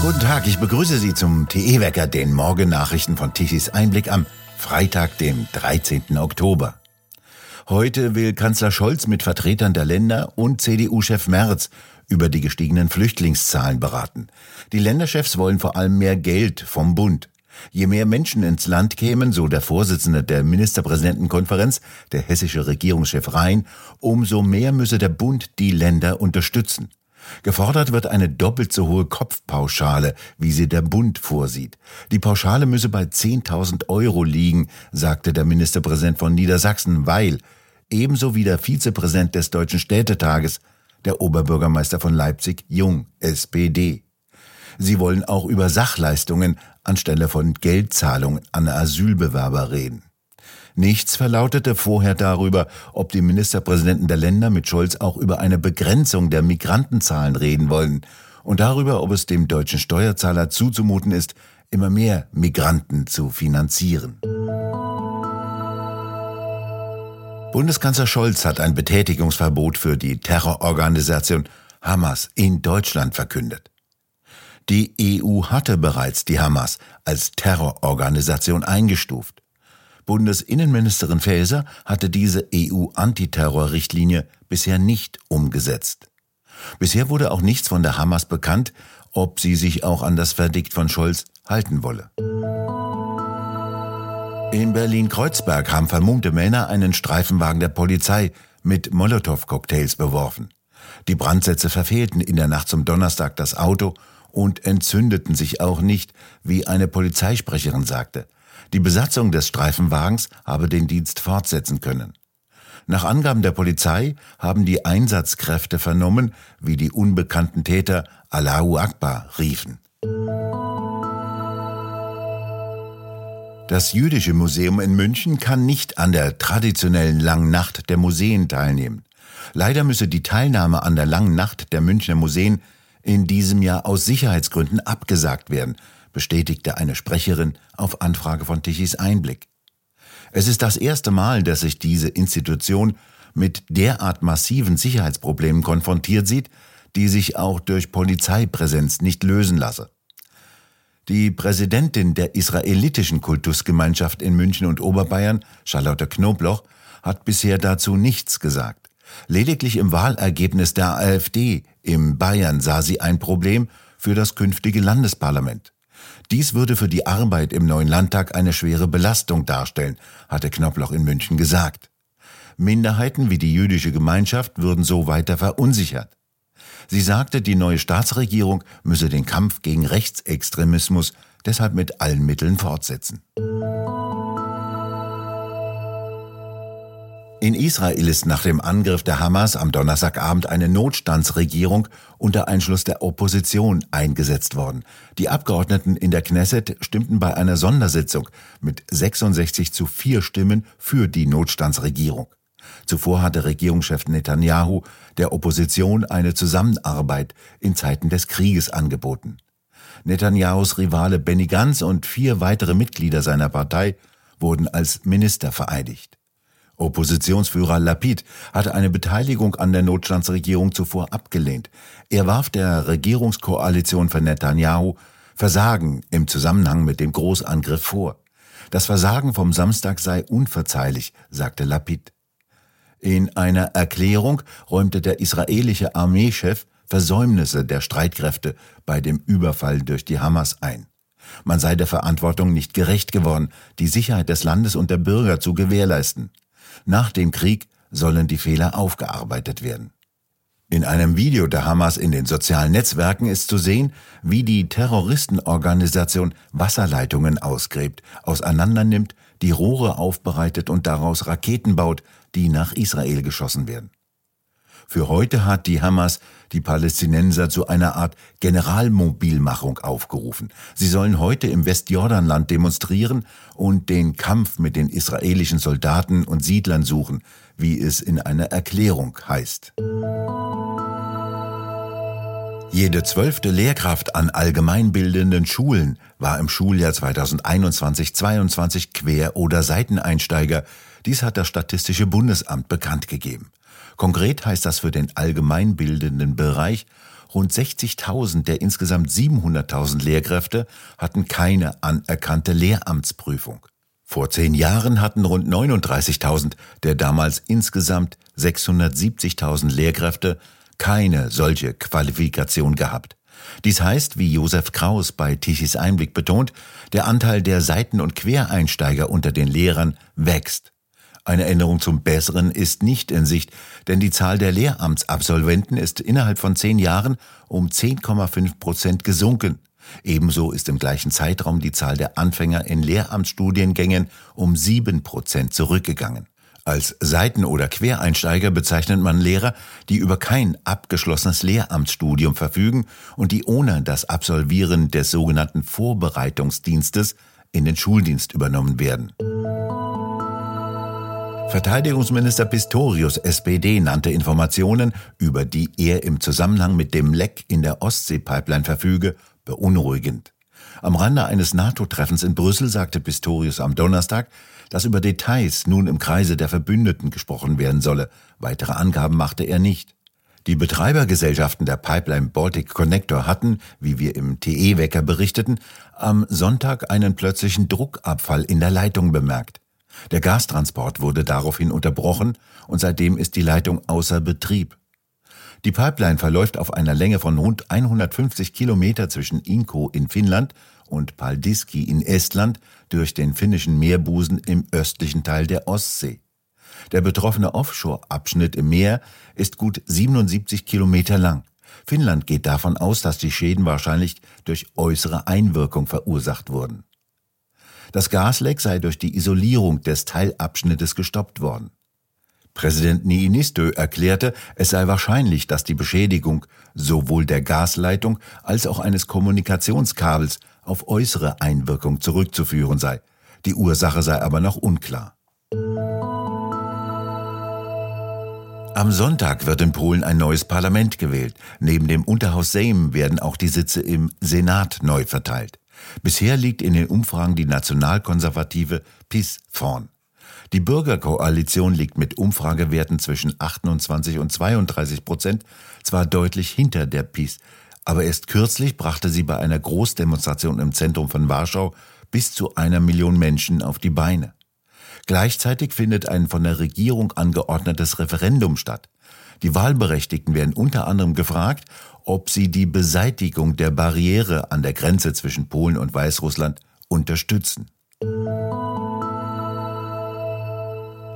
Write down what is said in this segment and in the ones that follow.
Guten Tag, ich begrüße Sie zum TE-Wecker, den Morgennachrichten von Tichys Einblick am Freitag, dem 13. Oktober. Heute will Kanzler Scholz mit Vertretern der Länder und CDU-Chef Merz über die gestiegenen Flüchtlingszahlen beraten. Die Länderchefs wollen vor allem mehr Geld vom Bund. Je mehr Menschen ins Land kämen, so der Vorsitzende der Ministerpräsidentenkonferenz, der hessische Regierungschef Rhein, umso mehr müsse der Bund die Länder unterstützen. Gefordert wird eine doppelt so hohe Kopfpauschale, wie sie der Bund vorsieht. Die Pauschale müsse bei 10.000 Euro liegen, sagte der Ministerpräsident von Niedersachsen, weil ebenso wie der Vizepräsident des Deutschen Städtetages, der Oberbürgermeister von Leipzig, Jung, SPD. Sie wollen auch über Sachleistungen anstelle von Geldzahlungen an Asylbewerber reden. Nichts verlautete vorher darüber, ob die Ministerpräsidenten der Länder mit Scholz auch über eine Begrenzung der Migrantenzahlen reden wollen und darüber, ob es dem deutschen Steuerzahler zuzumuten ist, immer mehr Migranten zu finanzieren. Bundeskanzler Scholz hat ein Betätigungsverbot für die Terrororganisation Hamas in Deutschland verkündet. Die EU hatte bereits die Hamas als Terrororganisation eingestuft. Bundesinnenministerin Faeser hatte diese EU-Antiterror-Richtlinie bisher nicht umgesetzt. Bisher wurde auch nichts von der Hamas bekannt, ob sie sich auch an das Verdikt von Scholz halten wolle. In Berlin-Kreuzberg haben vermummte Männer einen Streifenwagen der Polizei mit Molotow-Cocktails beworfen. Die Brandsätze verfehlten in der Nacht zum Donnerstag das Auto und entzündeten sich auch nicht, wie eine Polizeisprecherin sagte. Die Besatzung des Streifenwagens habe den Dienst fortsetzen können. Nach Angaben der Polizei haben die Einsatzkräfte vernommen, wie die unbekannten Täter Allahu Akbar riefen. Das Jüdische Museum in München kann nicht an der traditionellen Langen Nacht der Museen teilnehmen. Leider müsse die Teilnahme an der Langen Nacht der Münchner Museen in diesem Jahr aus Sicherheitsgründen abgesagt werden, bestätigte eine Sprecherin auf Anfrage von Tichys Einblick. Es ist das erste Mal, dass sich diese Institution mit derart massiven Sicherheitsproblemen konfrontiert sieht, die sich auch durch Polizeipräsenz nicht lösen lasse. Die Präsidentin der israelitischen Kultusgemeinschaft in München und Oberbayern, Charlotte Knobloch, hat bisher dazu nichts gesagt. Lediglich im Wahlergebnis der AfD im Bayern sah sie ein Problem für das künftige Landesparlament. Dies würde für die Arbeit im neuen Landtag eine schwere Belastung darstellen, hatte Knoploch in München gesagt. Minderheiten wie die jüdische Gemeinschaft würden so weiter verunsichert. Sie sagte, die neue Staatsregierung müsse den Kampf gegen Rechtsextremismus deshalb mit allen Mitteln fortsetzen. In Israel ist nach dem Angriff der Hamas am Donnerstagabend eine Notstandsregierung unter Einschluss der Opposition eingesetzt worden. Die Abgeordneten in der Knesset stimmten bei einer Sondersitzung mit 66 zu 4 Stimmen für die Notstandsregierung. Zuvor hatte Regierungschef Netanyahu der Opposition eine Zusammenarbeit in Zeiten des Krieges angeboten. Netanyahus Rivale Benny Gantz und vier weitere Mitglieder seiner Partei wurden als Minister vereidigt. Oppositionsführer Lapid hatte eine Beteiligung an der Notstandsregierung zuvor abgelehnt. Er warf der Regierungskoalition von Netanyahu Versagen im Zusammenhang mit dem Großangriff vor. Das Versagen vom Samstag sei unverzeihlich, sagte Lapid. In einer Erklärung räumte der israelische Armeechef Versäumnisse der Streitkräfte bei dem Überfall durch die Hamas ein. Man sei der Verantwortung nicht gerecht geworden, die Sicherheit des Landes und der Bürger zu gewährleisten. Nach dem Krieg sollen die Fehler aufgearbeitet werden. In einem Video der Hamas in den sozialen Netzwerken ist zu sehen, wie die Terroristenorganisation Wasserleitungen ausgräbt, auseinandernimmt, die Rohre aufbereitet und daraus Raketen baut, die nach Israel geschossen werden. Für heute hat die Hamas die Palästinenser zu einer Art Generalmobilmachung aufgerufen. Sie sollen heute im Westjordanland demonstrieren und den Kampf mit den israelischen Soldaten und Siedlern suchen, wie es in einer Erklärung heißt. Jede zwölfte Lehrkraft an allgemeinbildenden Schulen war im Schuljahr 2021-22 Quer- oder Seiteneinsteiger. Dies hat das Statistische Bundesamt bekannt gegeben. Konkret heißt das für den allgemeinbildenden Bereich Rund 60.000 der insgesamt 700.000 Lehrkräfte hatten keine anerkannte Lehramtsprüfung. Vor zehn Jahren hatten rund 39.000 der damals insgesamt 670.000 Lehrkräfte keine solche Qualifikation gehabt. Dies heißt, wie Josef Kraus bei Tichys Einblick betont, der Anteil der Seiten- und Quereinsteiger unter den Lehrern wächst. Eine Änderung zum Besseren ist nicht in Sicht, denn die Zahl der Lehramtsabsolventen ist innerhalb von zehn Jahren um 10,5 Prozent gesunken. Ebenso ist im gleichen Zeitraum die Zahl der Anfänger in Lehramtsstudiengängen um sieben Prozent zurückgegangen. Als Seiten- oder Quereinsteiger bezeichnet man Lehrer, die über kein abgeschlossenes Lehramtsstudium verfügen und die ohne das Absolvieren des sogenannten Vorbereitungsdienstes in den Schuldienst übernommen werden. Verteidigungsminister Pistorius SPD nannte Informationen, über die er im Zusammenhang mit dem Leck in der Ostsee-Pipeline verfüge, beunruhigend. Am Rande eines NATO-Treffens in Brüssel sagte Pistorius am Donnerstag, dass über Details nun im Kreise der Verbündeten gesprochen werden solle. Weitere Angaben machte er nicht. Die Betreibergesellschaften der Pipeline Baltic Connector hatten, wie wir im TE-Wecker berichteten, am Sonntag einen plötzlichen Druckabfall in der Leitung bemerkt. Der Gastransport wurde daraufhin unterbrochen und seitdem ist die Leitung außer Betrieb. Die Pipeline verläuft auf einer Länge von rund 150 Kilometer zwischen Inko in Finnland und Paldiski in Estland durch den finnischen Meerbusen im östlichen Teil der Ostsee. Der betroffene Offshore-Abschnitt im Meer ist gut 77 Kilometer lang. Finnland geht davon aus, dass die Schäden wahrscheinlich durch äußere Einwirkung verursacht wurden. Das Gasleck sei durch die Isolierung des Teilabschnittes gestoppt worden. Präsident Niinistö erklärte, es sei wahrscheinlich, dass die Beschädigung sowohl der Gasleitung als auch eines Kommunikationskabels auf äußere Einwirkung zurückzuführen sei. Die Ursache sei aber noch unklar. Am Sonntag wird in Polen ein neues Parlament gewählt. Neben dem Unterhaus Sejm werden auch die Sitze im Senat neu verteilt. Bisher liegt in den Umfragen die nationalkonservative PIS vorn. Die Bürgerkoalition liegt mit Umfragewerten zwischen 28 und 32 Prozent zwar deutlich hinter der PiS, aber erst kürzlich brachte sie bei einer Großdemonstration im Zentrum von Warschau bis zu einer Million Menschen auf die Beine. Gleichzeitig findet ein von der Regierung angeordnetes Referendum statt. Die Wahlberechtigten werden unter anderem gefragt, ob sie die Beseitigung der Barriere an der Grenze zwischen Polen und Weißrussland unterstützen.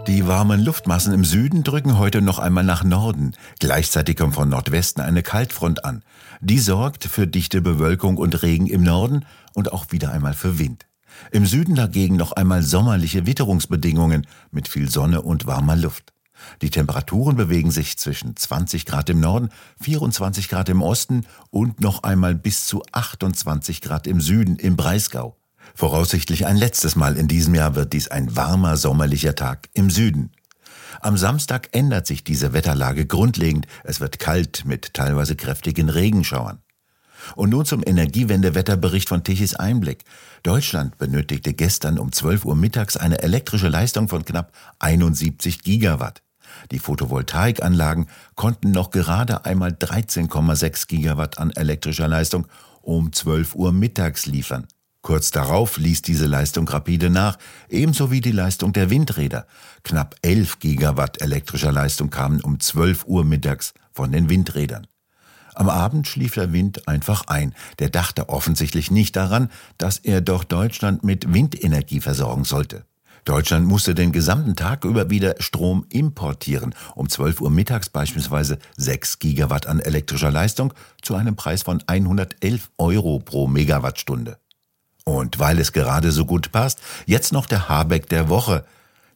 Die warmen Luftmassen im Süden drücken heute noch einmal nach Norden. Gleichzeitig kommt von Nordwesten eine Kaltfront an. Die sorgt für dichte Bewölkung und Regen im Norden und auch wieder einmal für Wind. Im Süden dagegen noch einmal sommerliche Witterungsbedingungen mit viel Sonne und warmer Luft. Die Temperaturen bewegen sich zwischen 20 Grad im Norden, 24 Grad im Osten und noch einmal bis zu 28 Grad im Süden im Breisgau. Voraussichtlich ein letztes Mal in diesem Jahr wird dies ein warmer sommerlicher Tag im Süden. Am Samstag ändert sich diese Wetterlage grundlegend. Es wird kalt mit teilweise kräftigen Regenschauern. Und nun zum Energiewendewetterbericht von Tichys Einblick. Deutschland benötigte gestern um 12 Uhr mittags eine elektrische Leistung von knapp 71 Gigawatt. Die Photovoltaikanlagen konnten noch gerade einmal 13,6 Gigawatt an elektrischer Leistung um 12 Uhr mittags liefern. Kurz darauf ließ diese Leistung rapide nach, ebenso wie die Leistung der Windräder. Knapp 11 Gigawatt elektrischer Leistung kamen um 12 Uhr mittags von den Windrädern. Am Abend schlief der Wind einfach ein. Der dachte offensichtlich nicht daran, dass er doch Deutschland mit Windenergie versorgen sollte. Deutschland musste den gesamten Tag über wieder Strom importieren, um 12 Uhr mittags beispielsweise 6 Gigawatt an elektrischer Leistung zu einem Preis von 111 Euro pro Megawattstunde. Und weil es gerade so gut passt, jetzt noch der Habeck der Woche.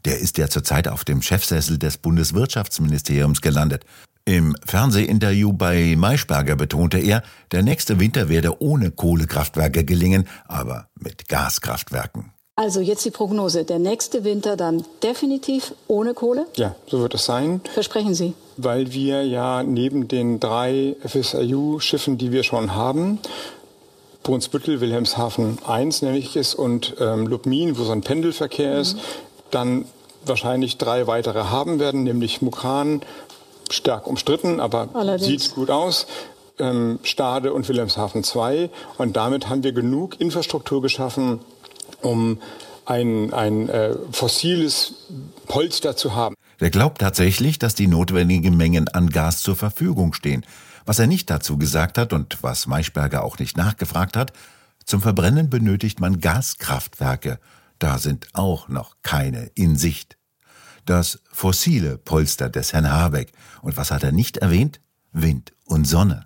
Der ist ja zurzeit auf dem Chefsessel des Bundeswirtschaftsministeriums gelandet. Im Fernsehinterview bei Maischberger betonte er, der nächste Winter werde ohne Kohlekraftwerke gelingen, aber mit Gaskraftwerken. Also jetzt die Prognose. Der nächste Winter dann definitiv ohne Kohle? Ja, so wird es sein. Versprechen Sie? Weil wir ja neben den drei FSRU-Schiffen, die wir schon haben, Brunsbüttel, Wilhelmshaven 1 nenne ich es und ähm, Lubmin, wo so ein Pendelverkehr mhm. ist, dann wahrscheinlich drei weitere haben werden, nämlich Mukran, stark umstritten, aber Allerdings. sieht gut aus. ähm, Stade und Wilhelmshaven 2. Und damit haben wir genug Infrastruktur geschaffen, um ein, ein äh, fossiles Polster zu haben. Wer glaubt tatsächlich, dass die notwendigen Mengen an Gas zur Verfügung stehen. Was er nicht dazu gesagt hat und was Maischberger auch nicht nachgefragt hat, zum Verbrennen benötigt man Gaskraftwerke. Da sind auch noch keine in Sicht. Das fossile Polster des Herrn Habeck. Und was hat er nicht erwähnt? Wind und Sonne.